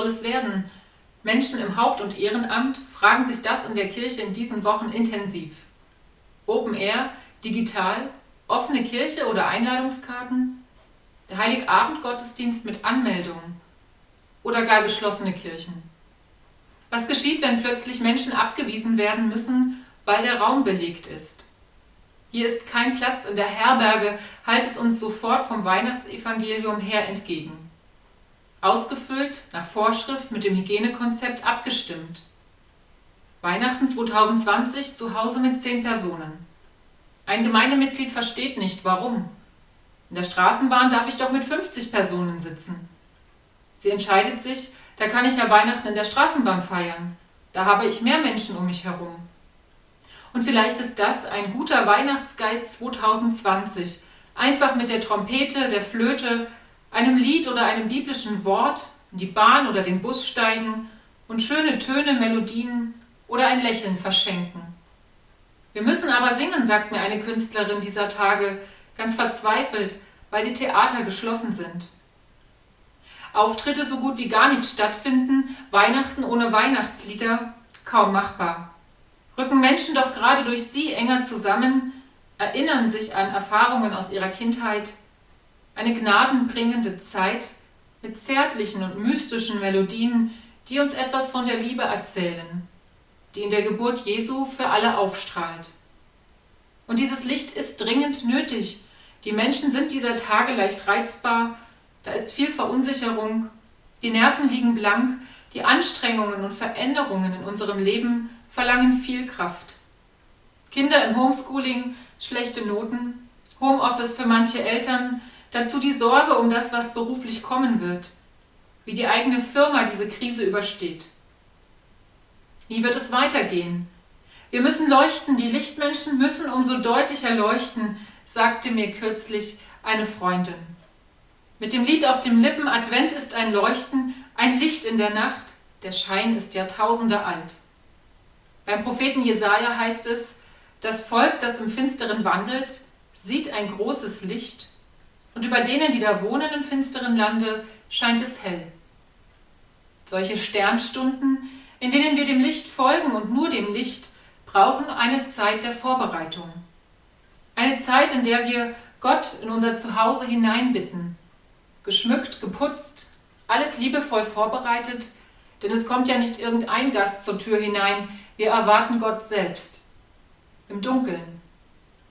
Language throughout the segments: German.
Soll es werden? Menschen im Haupt- und Ehrenamt fragen sich das in der Kirche in diesen Wochen intensiv. Open Air, digital, offene Kirche oder Einladungskarten? Der Heiligabend-Gottesdienst mit Anmeldung? Oder gar geschlossene Kirchen? Was geschieht, wenn plötzlich Menschen abgewiesen werden müssen, weil der Raum belegt ist? Hier ist kein Platz in der Herberge, halt es uns sofort vom Weihnachtsevangelium her entgegen. Ausgefüllt, nach Vorschrift, mit dem Hygienekonzept abgestimmt. Weihnachten 2020 zu Hause mit zehn Personen. Ein Gemeindemitglied versteht nicht, warum. In der Straßenbahn darf ich doch mit 50 Personen sitzen. Sie entscheidet sich, da kann ich ja Weihnachten in der Straßenbahn feiern. Da habe ich mehr Menschen um mich herum. Und vielleicht ist das ein guter Weihnachtsgeist 2020. Einfach mit der Trompete, der Flöte, einem Lied oder einem biblischen Wort in die Bahn oder den Bus steigen und schöne Töne, Melodien oder ein Lächeln verschenken. Wir müssen aber singen, sagt mir eine Künstlerin dieser Tage, ganz verzweifelt, weil die Theater geschlossen sind. Auftritte so gut wie gar nicht stattfinden, Weihnachten ohne Weihnachtslieder kaum machbar rücken Menschen doch gerade durch sie enger zusammen, erinnern sich an Erfahrungen aus ihrer Kindheit, eine gnadenbringende Zeit mit zärtlichen und mystischen Melodien, die uns etwas von der Liebe erzählen, die in der Geburt Jesu für alle aufstrahlt. Und dieses Licht ist dringend nötig. Die Menschen sind dieser Tage leicht reizbar, da ist viel Verunsicherung, die Nerven liegen blank, die Anstrengungen und Veränderungen in unserem Leben verlangen viel Kraft. Kinder im Homeschooling, schlechte Noten, Homeoffice für manche Eltern, dazu die Sorge um das, was beruflich kommen wird, wie die eigene Firma diese Krise übersteht. Wie wird es weitergehen? Wir müssen leuchten, die Lichtmenschen müssen umso deutlicher leuchten, sagte mir kürzlich eine Freundin. Mit dem Lied auf dem Lippen Advent ist ein Leuchten, ein Licht in der Nacht, der Schein ist Jahrtausende alt. Beim Propheten Jesaja heißt es: Das Volk, das im Finsteren wandelt, sieht ein großes Licht, und über denen, die da wohnen im finsteren Lande, scheint es hell. Solche Sternstunden, in denen wir dem Licht folgen und nur dem Licht, brauchen eine Zeit der Vorbereitung. Eine Zeit, in der wir Gott in unser Zuhause hineinbitten, geschmückt, geputzt, alles liebevoll vorbereitet, denn es kommt ja nicht irgendein Gast zur Tür hinein, wir erwarten Gott selbst. Im Dunkeln.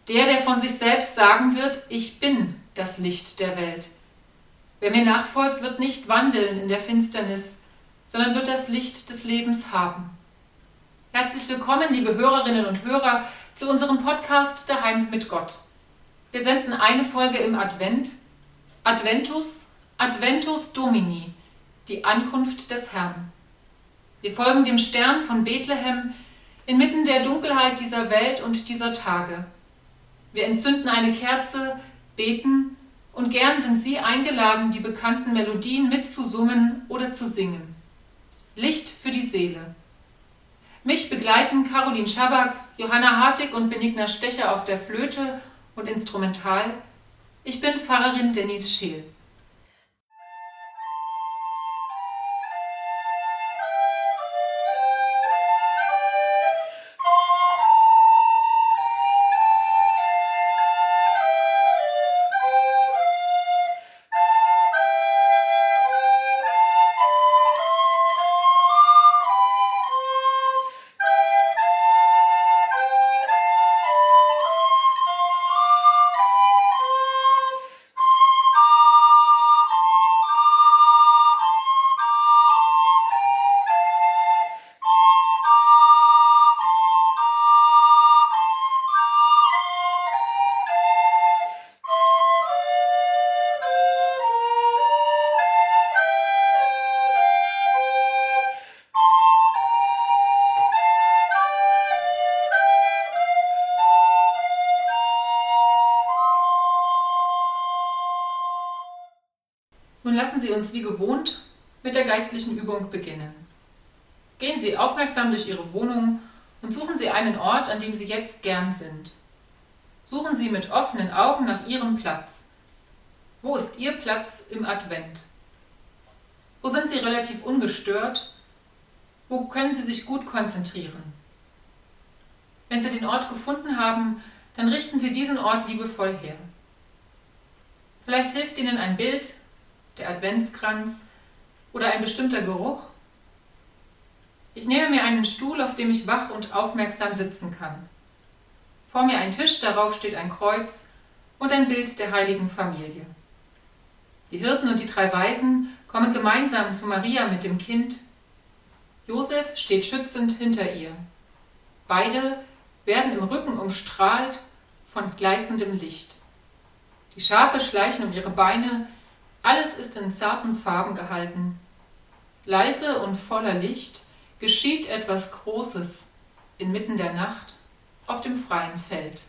Der, der von sich selbst sagen wird, ich bin das Licht der Welt. Wer mir nachfolgt, wird nicht wandeln in der Finsternis, sondern wird das Licht des Lebens haben. Herzlich willkommen, liebe Hörerinnen und Hörer, zu unserem Podcast Daheim mit Gott. Wir senden eine Folge im Advent, Adventus, Adventus Domini, die Ankunft des Herrn. Wir folgen dem Stern von Bethlehem inmitten der Dunkelheit dieser Welt und dieser Tage. Wir entzünden eine Kerze, beten Und gern sind Sie eingeladen, die bekannten Melodien mitzusummen oder zu singen. Licht für die Seele. Mich begleiten Caroline Schabak, Johanna Hartig und Benigna Stecher auf der Flöte und Instrumental. Ich bin Pfarrerin Denise Scheel. Nun lassen Sie uns wie gewohnt mit der geistlichen Übung beginnen. Gehen Sie aufmerksam durch Ihre Wohnung und suchen Sie einen Ort, an dem Sie jetzt gern sind. Suchen Sie mit offenen Augen nach Ihrem Platz. Wo ist Ihr Platz im Advent? Wo sind Sie relativ ungestört? Wo können Sie sich gut konzentrieren? Wenn Sie den Ort gefunden haben, dann richten Sie diesen Ort liebevoll her. Vielleicht hilft Ihnen ein Bild, der Adventskranz oder ein bestimmter Geruch? Ich nehme mir einen Stuhl, auf dem ich wach und aufmerksam sitzen kann. Vor mir ein Tisch, darauf steht ein Kreuz und ein Bild der heiligen Familie. Die Hirten und die drei Weisen kommen gemeinsam zu Maria mit dem Kind. Josef steht schützend hinter ihr. Beide werden im Rücken umstrahlt von gleißendem Licht. Die Schafe schleichen um ihre Beine, alles ist in zarten Farben gehalten. Leise und voller Licht geschieht etwas Großes inmitten der Nacht auf dem freien Feld.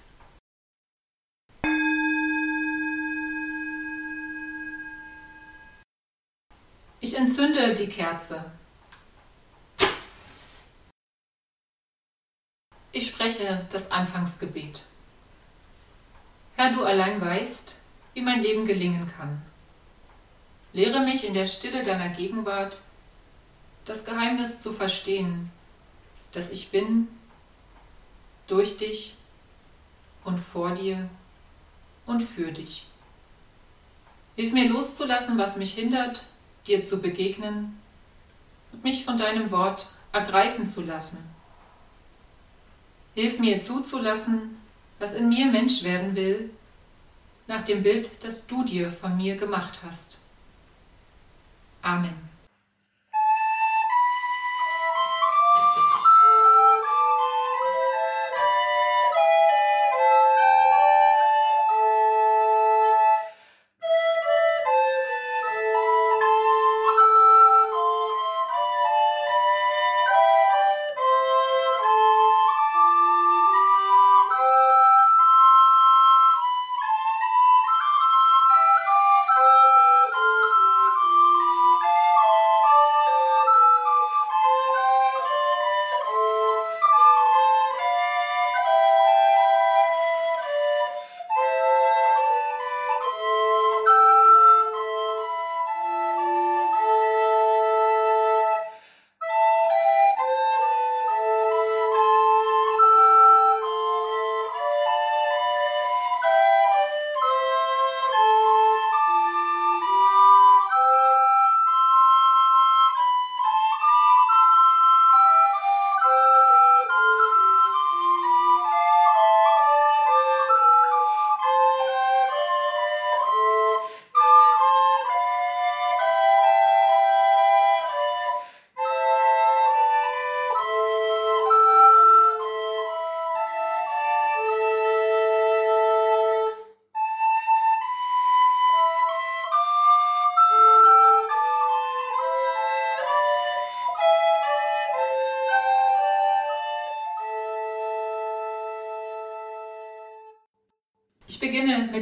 Ich entzünde die Kerze. Ich spreche das Anfangsgebet. Herr, du allein weißt, wie mein Leben gelingen kann. Lehre mich in der Stille deiner Gegenwart das Geheimnis zu verstehen, dass ich bin, durch dich und vor dir und für dich. Hilf mir loszulassen, was mich hindert, dir zu begegnen und mich von deinem Wort ergreifen zu lassen. Hilf mir zuzulassen, was in mir Mensch werden will, nach dem Bild, das du dir von mir gemacht hast. Amen.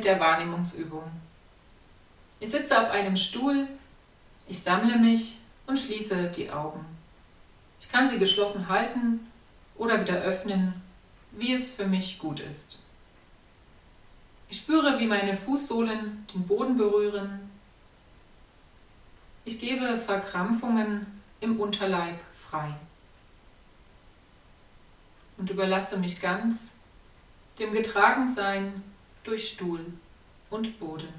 Der Wahrnehmungsübung. Ich sitze auf einem Stuhl, ich sammle mich und schließe die Augen. Ich kann sie geschlossen halten oder wieder öffnen, wie es für mich gut ist. Ich spüre, wie meine Fußsohlen den Boden berühren. Ich gebe Verkrampfungen im Unterleib frei und überlasse mich ganz dem Getragensein durch Stuhl und Boden.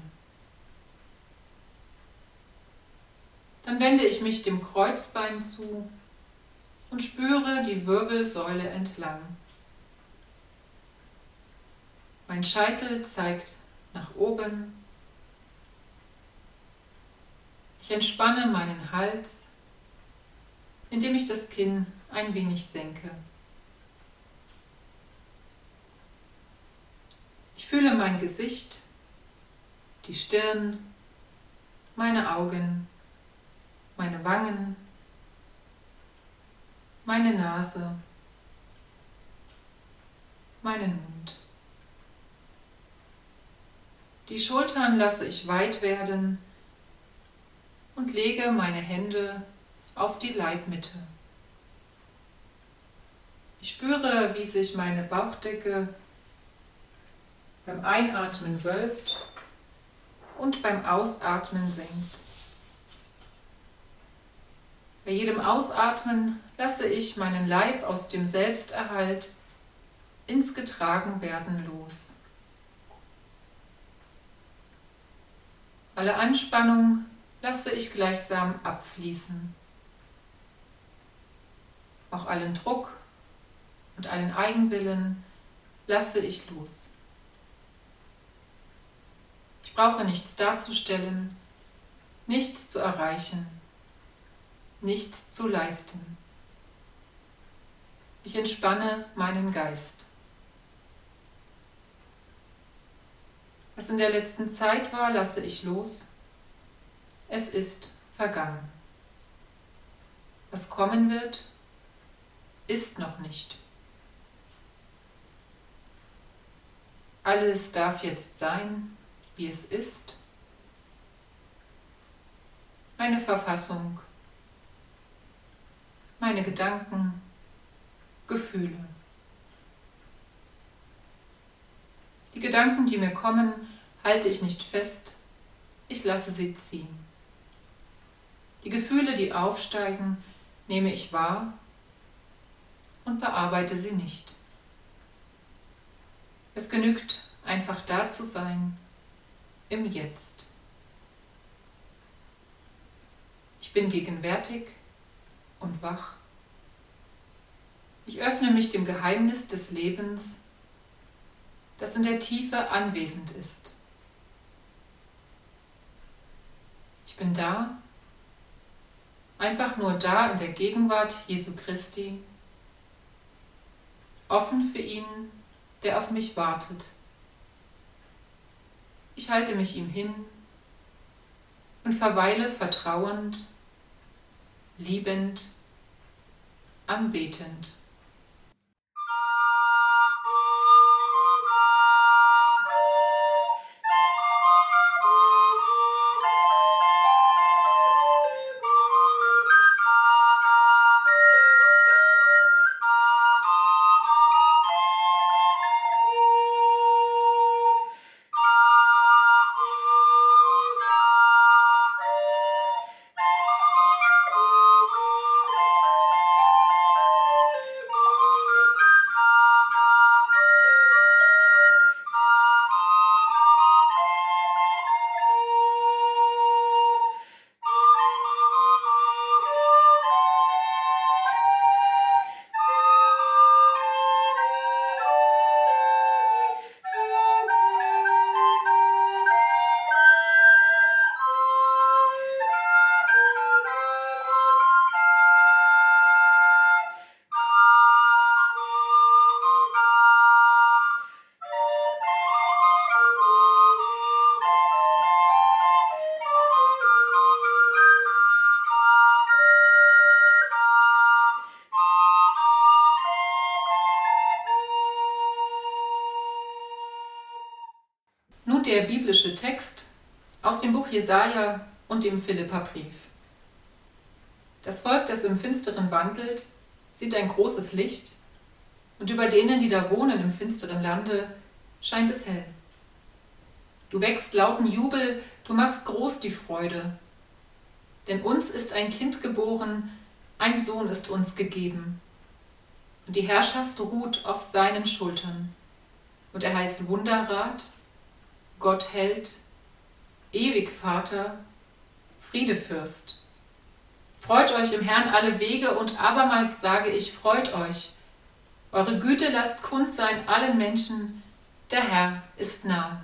Dann wende ich mich dem Kreuzbein zu und spüre die Wirbelsäule entlang. Mein Scheitel zeigt nach oben. Ich entspanne meinen Hals, indem ich das Kinn ein wenig senke. Fühle mein Gesicht, die Stirn, meine Augen, meine Wangen, meine Nase, meinen Mund. Die Schultern lasse ich weit werden und lege meine Hände auf die Leibmitte. Ich spüre, wie sich meine Bauchdecke beim Einatmen wölbt und beim Ausatmen senkt. Bei jedem Ausatmen lasse ich meinen Leib aus dem Selbsterhalt ins Getragenwerden los. Alle Anspannung lasse ich gleichsam abfließen. Auch allen Druck und allen Eigenwillen lasse ich los. Ich brauche nichts darzustellen, nichts zu erreichen, nichts zu leisten. Ich entspanne meinen Geist. Was in der letzten Zeit war, lasse ich los. Es ist vergangen. Was kommen wird, ist noch nicht. Alles darf jetzt sein, wie es ist, meine Verfassung, meine Gedanken, Gefühle. Die Gedanken, die mir kommen, halte ich nicht fest, ich lasse sie ziehen. Die Gefühle, die aufsteigen, nehme ich wahr und bearbeite sie nicht. Es genügt, einfach da zu sein, im Jetzt. Ich bin gegenwärtig und wach. Ich öffne mich dem Geheimnis des Lebens, das in der Tiefe anwesend ist. Ich bin da, einfach nur da in der Gegenwart Jesu Christi, offen für ihn, der auf mich wartet. Ich halte mich ihm hin und verweile vertrauend, liebend, anbetend. Der biblische Text aus dem Buch Jesaja und dem Philipperbrief. Das Volk, das im Finsteren wandelt, sieht ein großes Licht, und über denen, die da wohnen im finsteren Lande, scheint es hell. Du wächst lauten Jubel, du machst groß die Freude. Denn uns ist ein Kind geboren, ein Sohn ist uns gegeben. Und die Herrschaft ruht auf seinen Schultern. Und er heißt Wunderrat, Gott Held, ewig Vater, Friedefürst. Freut euch im Herrn alle Wege und abermals sage ich, freut euch. Eure Güte lasst kund sein allen Menschen, der Herr ist nahe.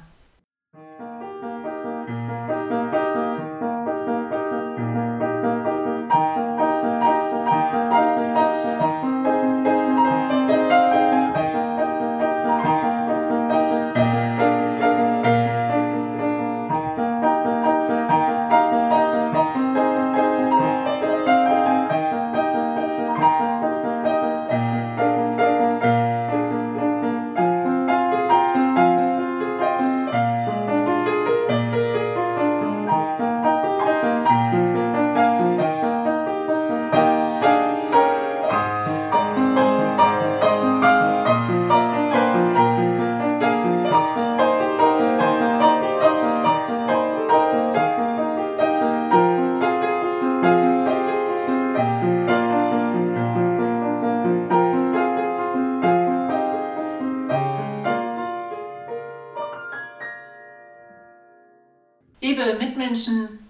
Liebe Mitmenschen,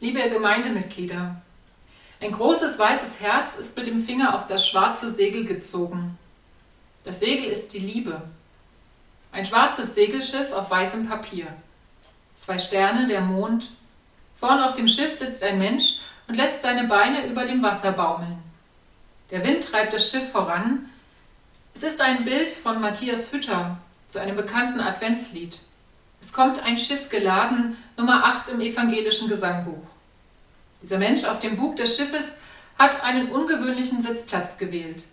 liebe Gemeindemitglieder, ein großes weißes Herz ist mit dem Finger auf das schwarze Segel gezogen. Das Segel ist die Liebe. Ein schwarzes Segelschiff auf weißem Papier. Zwei Sterne, der Mond. Vorn auf dem Schiff sitzt ein Mensch und lässt seine Beine über dem Wasser baumeln. Der Wind treibt das Schiff voran. Es ist ein Bild von Matthias Hütter zu einem bekannten Adventslied. Es kommt ein Schiff geladen, Nummer 8 im evangelischen Gesangbuch. Dieser Mensch auf dem Bug des Schiffes hat einen ungewöhnlichen Sitzplatz gewählt.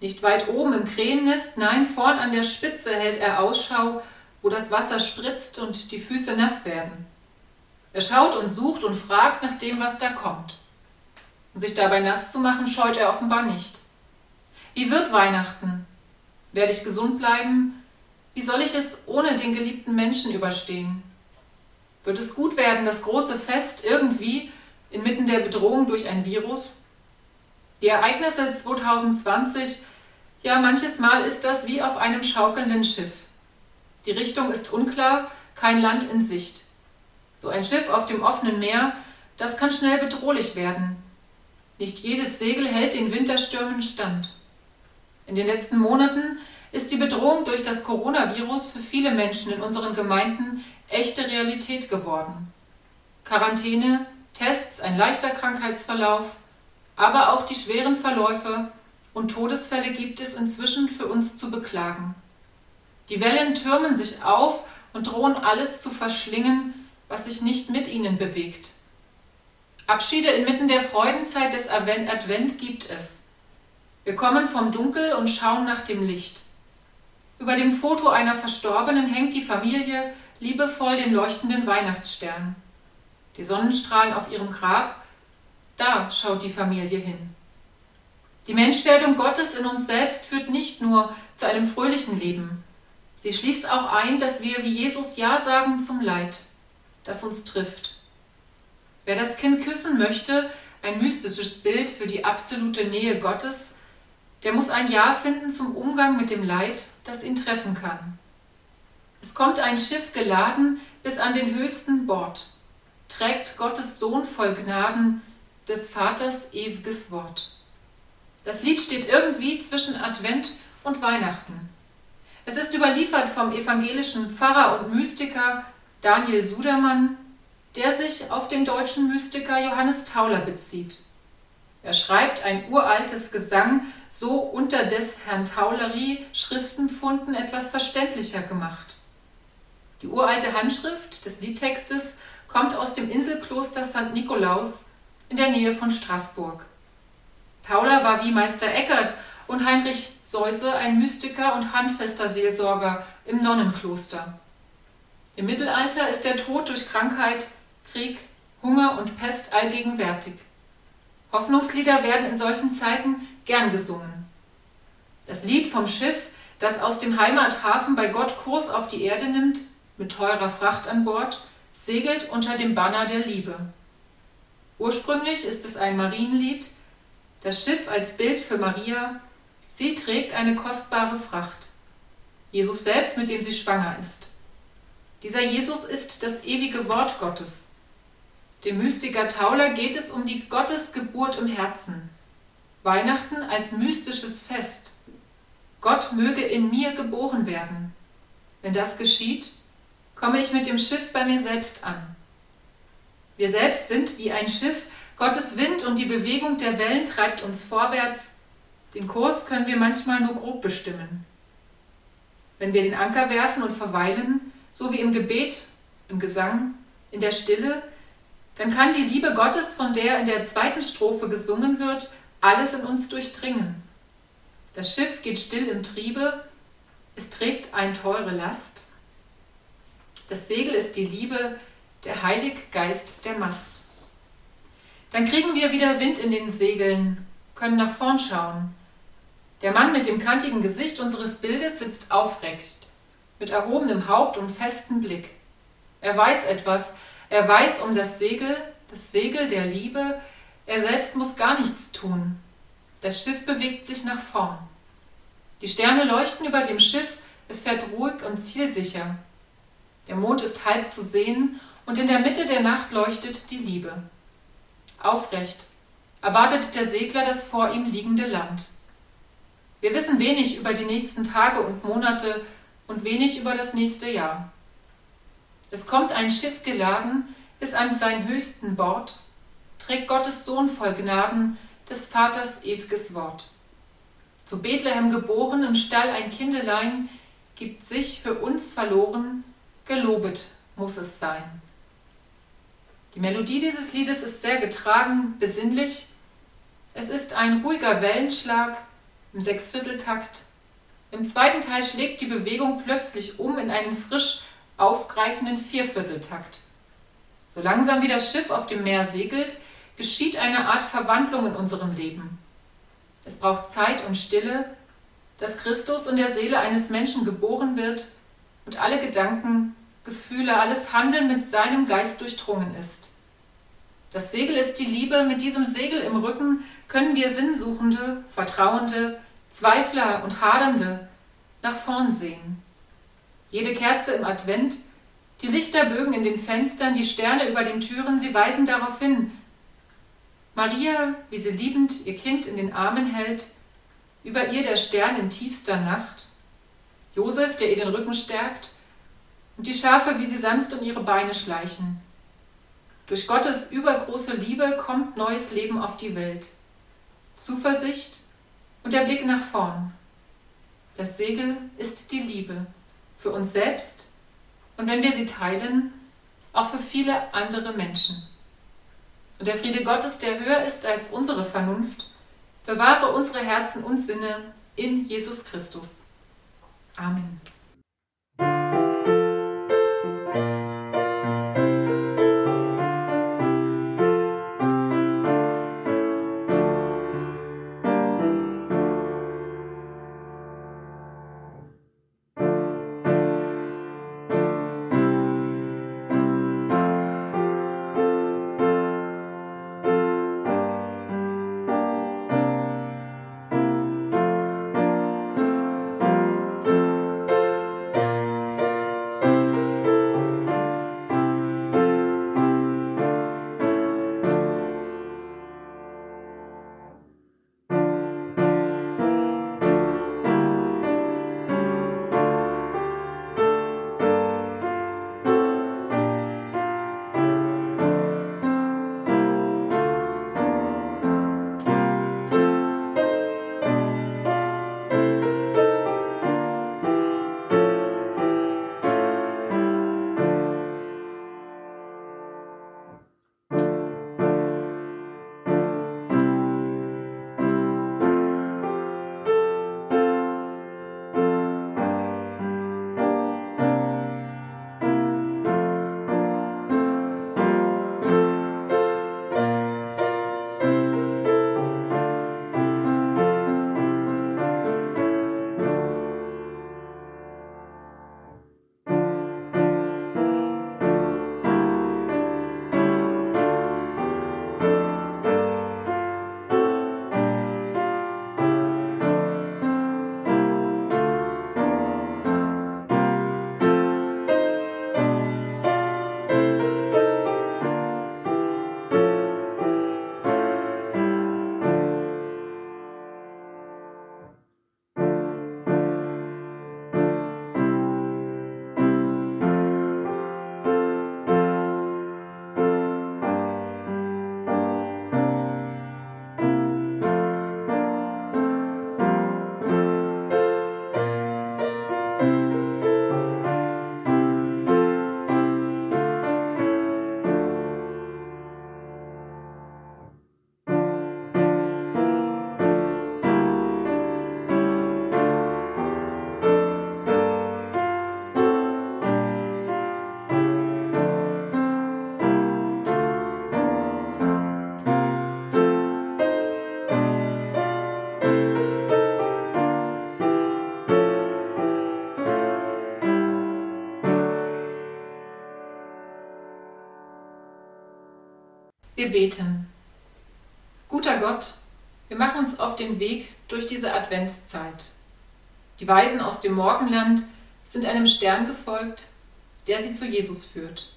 Nicht weit oben im Krähennest, nein, vorn an der Spitze hält er Ausschau, wo das Wasser spritzt und die Füße nass werden. Er schaut und sucht und fragt nach dem, was da kommt. Und sich dabei nass zu machen, scheut er offenbar nicht. Wie wird Weihnachten? Werde ich gesund bleiben? Wie soll ich es ohne den geliebten Menschen überstehen? Wird es gut werden, das große Fest irgendwie inmitten der Bedrohung durch ein Virus? Die Ereignisse 2020, ja manches Mal ist das wie auf einem schaukelnden Schiff. Die Richtung ist unklar, kein Land in Sicht. So ein Schiff auf dem offenen Meer, das kann schnell bedrohlich werden. Nicht jedes Segel hält den Winterstürmen stand. In den letzten Monaten ist die Bedrohung durch das Coronavirus für viele Menschen in unseren Gemeinden echte Realität geworden. Quarantäne, Tests, ein leichter Krankheitsverlauf, aber auch die schweren Verläufe und Todesfälle gibt es inzwischen für uns zu beklagen. Die Wellen türmen sich auf und drohen alles zu verschlingen, was sich nicht mit ihnen bewegt. Abschiede inmitten der Freudenzeit des Advent gibt es. Wir kommen vom Dunkel und schauen nach dem Licht. Über dem Foto einer Verstorbenen hängt die Familie liebevoll den leuchtenden Weihnachtsstern. Die Sonnenstrahlen auf ihrem Grab, da schaut die Familie hin. Die Menschwerdung Gottes in uns selbst führt nicht nur zu einem fröhlichen Leben. Sie schließt auch ein, dass wir wie Jesus Ja sagen zum Leid, das uns trifft. Wer das Kind küssen möchte, ein mystisches Bild für die absolute Nähe Gottes, der muss ein Ja finden zum Umgang mit dem Leid, das ihn treffen kann. Es kommt ein Schiff geladen bis an den höchsten Bord, trägt Gottes Sohn voll Gnaden, des Vaters ewiges Wort. Das Lied steht irgendwie zwischen Advent und Weihnachten. Es ist überliefert vom evangelischen Pfarrer und Mystiker Daniel Sudermann, der sich auf den deutschen Mystiker Johannes Tauler bezieht. Er schreibt ein uraltes Gesang, so unter des Herrn Taulerie Schriftenfunden etwas verständlicher gemacht. Die uralte Handschrift des Liedtextes kommt aus dem Inselkloster St. Nikolaus in der Nähe von Straßburg. Tauler war wie Meister Eckert und Heinrich Seuse ein Mystiker und handfester Seelsorger im Nonnenkloster. Im Mittelalter ist der Tod durch Krankheit, Krieg, Hunger und Pest allgegenwärtig. Hoffnungslieder werden in solchen Zeiten gern gesungen. Das Lied vom Schiff, das aus dem Heimathafen bei Gott Kurs auf die Erde nimmt, mit teurer Fracht an Bord, segelt unter dem Banner der Liebe. Ursprünglich ist es ein Marienlied, das Schiff als Bild für Maria, sie trägt eine kostbare Fracht. Jesus selbst, mit dem sie schwanger ist. Dieser Jesus ist das ewige Wort Gottes. Dem Mystiker Tauler geht es um die Gottesgeburt im Herzen. Weihnachten als mystisches Fest. Gott möge in mir geboren werden. Wenn das geschieht, komme ich mit dem Schiff bei mir selbst an. Wir selbst sind wie ein Schiff, Gottes Wind und die Bewegung der Wellen treibt uns vorwärts. Den Kurs können wir manchmal nur grob bestimmen. Wenn wir den Anker werfen und verweilen, so wie im Gebet, im Gesang, in der Stille, dann kann die Liebe Gottes, von der in der zweiten Strophe gesungen wird, alles in uns durchdringen. Das Schiff geht still im Triebe, es trägt ein teure Last. Das Segel ist die Liebe, der Heiliggeist der Mast. Dann kriegen wir wieder Wind in den Segeln, können nach vorn schauen. Der Mann mit dem kantigen Gesicht unseres Bildes sitzt aufrecht, mit erhobenem Haupt und festem Blick. Er weiß etwas, er weiß um das Segel, das Segel der Liebe, er selbst muss gar nichts tun. Das Schiff bewegt sich nach vorn. Die Sterne leuchten über dem Schiff, es fährt ruhig und zielsicher. Der Mond ist halb zu sehen und in der Mitte der Nacht leuchtet die Liebe. Aufrecht erwartet der Segler das vor ihm liegende Land. Wir wissen wenig über die nächsten Tage und Monate und wenig über das nächste Jahr. Es kommt ein Schiff geladen bis an sein höchsten Bord, trägt Gottes Sohn voll Gnaden des Vaters ewiges Wort. Zu Bethlehem geboren, im Stall ein Kindelein, gibt sich für uns verloren, gelobet muss es sein. Die Melodie dieses Liedes ist sehr getragen, besinnlich. Es ist ein ruhiger Wellenschlag im Sechsvierteltakt. Im zweiten Teil schlägt die Bewegung plötzlich um in einen frisch aufgreifenden Viervierteltakt. So langsam wie das Schiff auf dem Meer segelt, geschieht eine Art Verwandlung in unserem Leben. Es braucht Zeit und Stille, dass Christus in der Seele eines Menschen geboren wird und alle Gedanken, Gefühle, alles Handeln mit seinem Geist durchdrungen ist. Das Segel ist die Liebe, mit diesem Segel im Rücken können wir Sinnsuchende, Vertrauende, Zweifler und Hadernde nach vorn sehen. Jede Kerze im Advent, die Lichterbögen in den Fenstern, die Sterne über den Türen, sie weisen darauf hin. Maria, wie sie liebend ihr Kind in den Armen hält, über ihr der Stern in tiefster Nacht. Josef, der ihr den Rücken stärkt, und die Schafe, wie sie sanft um ihre Beine schleichen. Durch Gottes übergroße Liebe kommt neues Leben auf die Welt. Zuversicht und der Blick nach vorn. Das Segel ist die Liebe für uns selbst und wenn wir sie teilen, auch für viele andere Menschen. Und der Friede Gottes, der höher ist als unsere Vernunft, bewahre unsere Herzen und Sinne in Jesus Christus. Amen. Wir beten. Guter Gott, wir machen uns auf den Weg durch diese Adventszeit. Die Weisen aus dem Morgenland sind einem Stern gefolgt, der sie zu Jesus führt.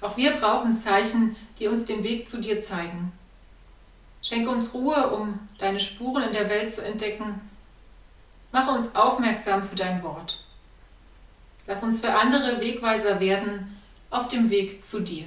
Auch wir brauchen Zeichen, die uns den Weg zu dir zeigen. Schenke uns Ruhe, um deine Spuren in der Welt zu entdecken. Mache uns aufmerksam für dein Wort. Lass uns für andere Wegweiser werden auf dem Weg zu dir.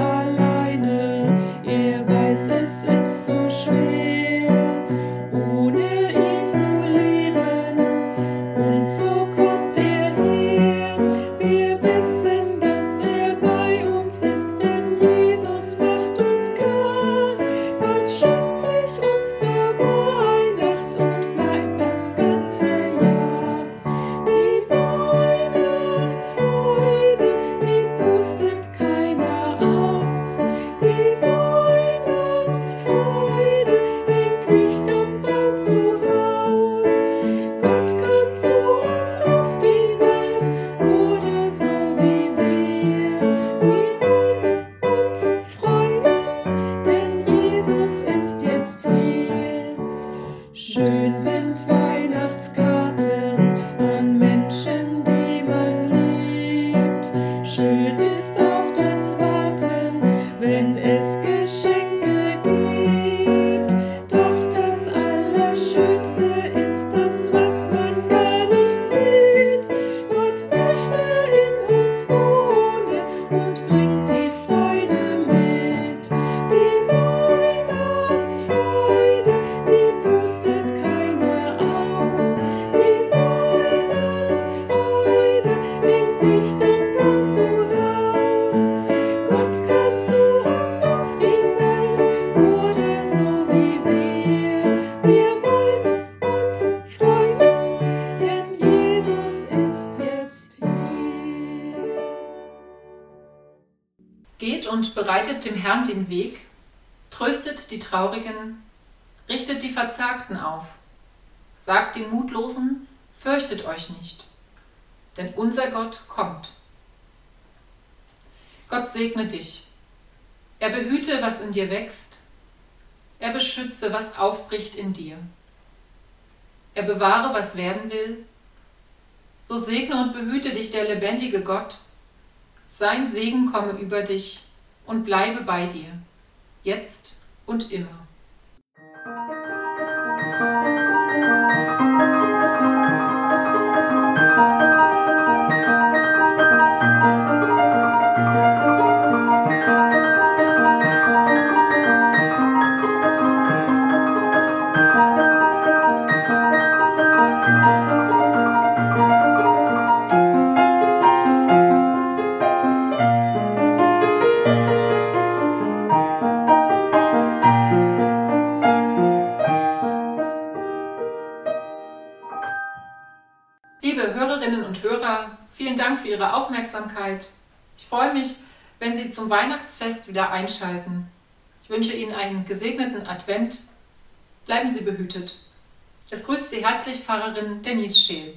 time unser Gott kommt. Gott segne dich. Er behüte, was in dir wächst. Er beschütze, was aufbricht in dir. Er bewahre, was werden will. So segne und behüte dich der lebendige Gott. Sein Segen komme über dich und bleibe bei dir, jetzt und immer. Dank für Ihre Aufmerksamkeit. Ich freue mich, wenn Sie zum Weihnachtsfest wieder einschalten. Ich wünsche Ihnen einen gesegneten Advent. Bleiben Sie behütet. Es grüßt Sie herzlich Pfarrerin Denise Scheel.